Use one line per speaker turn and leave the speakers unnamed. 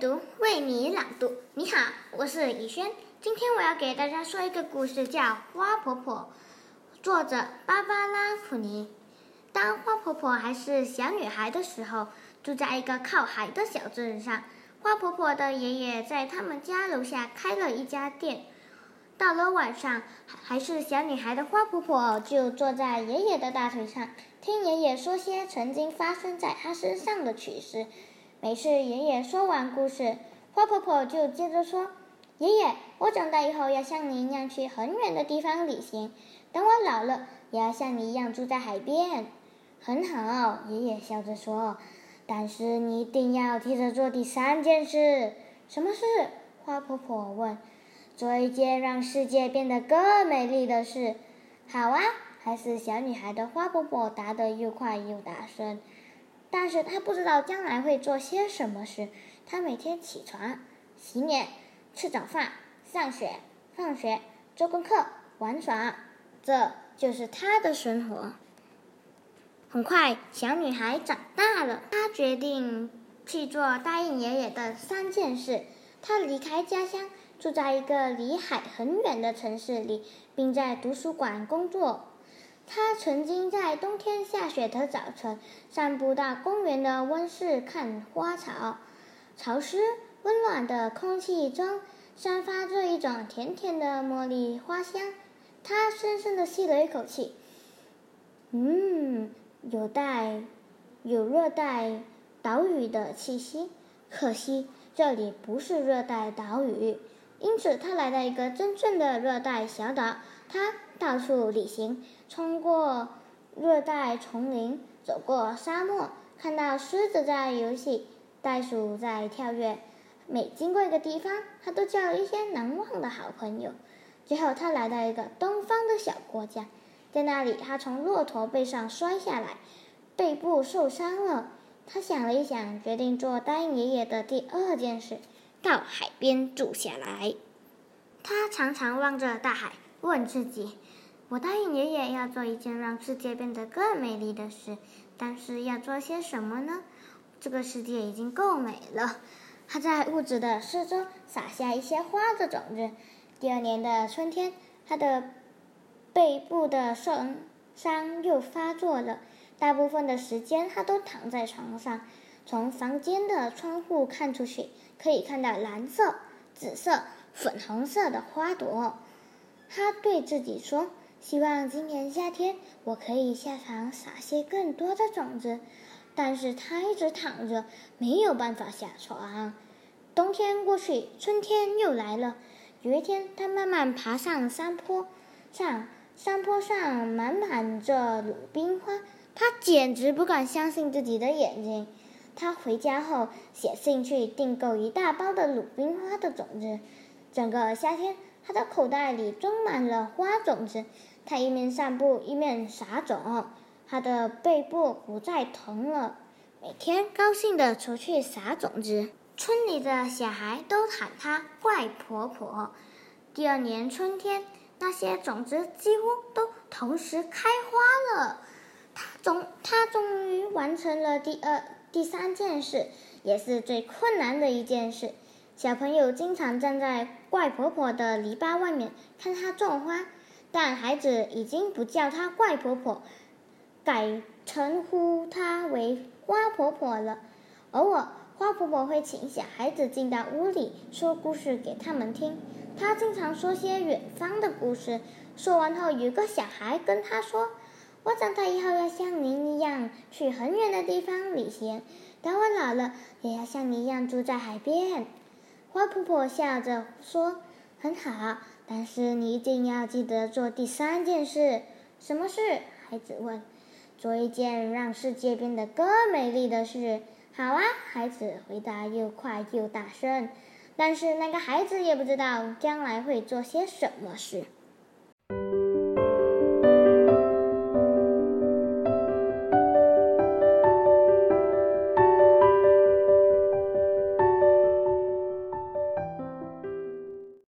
读为你朗读，你好，我是以轩。今天我要给大家说一个故事，叫《花婆婆》，作者芭芭拉·普尼。当花婆婆还是小女孩的时候，住在一个靠海的小镇上。花婆婆的爷爷在他们家楼下开了一家店。到了晚上，还是小女孩的花婆婆就坐在爷爷的大腿上，听爷爷说些曾经发生在她身上的趣事。每次爷爷说完故事，花婆婆就接着说：“爷爷，我长大以后要像你一样去很远的地方旅行。等我老了，也要像你一样住在海边。”很好，爷爷笑着说。但是你一定要记着做第三件事。什么事？花婆婆问。做一件让世界变得更美丽的事。好啊，还是小女孩的花婆婆答得又快又大声。但是她不知道将来会做些什么事。她每天起床。洗脸、吃早饭、上学、放学、做功课、玩耍，这就是她的生活。很快，小女孩长大了，她决定去做答应爷爷的三件事。她离开家乡，住在一个离海很远的城市里，并在图书馆工作。他曾经在冬天下雪的早晨，散步到公园的温室看花草，潮湿。温暖的空气中散发着一种甜甜的茉莉花香，他深深地吸了一口气，嗯，有带有热带岛屿的气息。可惜这里不是热带岛屿，因此他来到一个真正的热带小岛。他到处旅行，穿过热带丛林，走过沙漠，看到狮子在游戏，袋鼠在跳跃。每经过一个地方，他都交了一些难忘的好朋友。最后，他来到一个东方的小国家，在那里，他从骆驼背上摔下来，背部受伤了。他想了一想，决定做答应爷爷的第二件事：到海边住下来。他常常望着大海，问自己：“我答应爷爷要做一件让世界变得更美丽的事，但是要做些什么呢？这个世界已经够美了。”他在屋子的四周撒下一些花的种子。第二年的春天，他的背部的受伤又发作了。大部分的时间，他都躺在床上。从房间的窗户看出去，可以看到蓝色、紫色、粉红色的花朵。他对自己说：“希望今年夏天，我可以下床撒些更多的种子。”但是他一直躺着，没有办法下床。冬天过去，春天又来了。有一天，他慢慢爬上山坡，上山坡上满满着鲁冰花，他简直不敢相信自己的眼睛。他回家后写信去订购一大包的鲁冰花的种子。整个夏天，他的口袋里装满了花种子。他一面散步，一面撒种。他的背部不再疼了，每天高兴地出去撒种子。村里的小孩都喊他“怪婆婆”。第二年春天，那些种子几乎都同时开花了。他终，他终于完成了第二、第三件事，也是最困难的一件事。小朋友经常站在怪婆婆的篱笆外面看她种花，但孩子已经不叫她怪婆婆。改称呼她为花婆婆了。偶尔，花婆婆会请小孩子进到屋里，说故事给他们听。她经常说些远方的故事。说完后，有个小孩跟她说：“我长大以后要像您一样去很远的地方旅行。等我老了，也要像你一样住在海边。”花婆婆笑着说：“很好，但是你一定要记得做第三件事。什么事？”孩子问。做一件让世界变得更美丽的事。好啊，孩子回答又快又大声。但是那个孩子也不知道将来会做些什么事。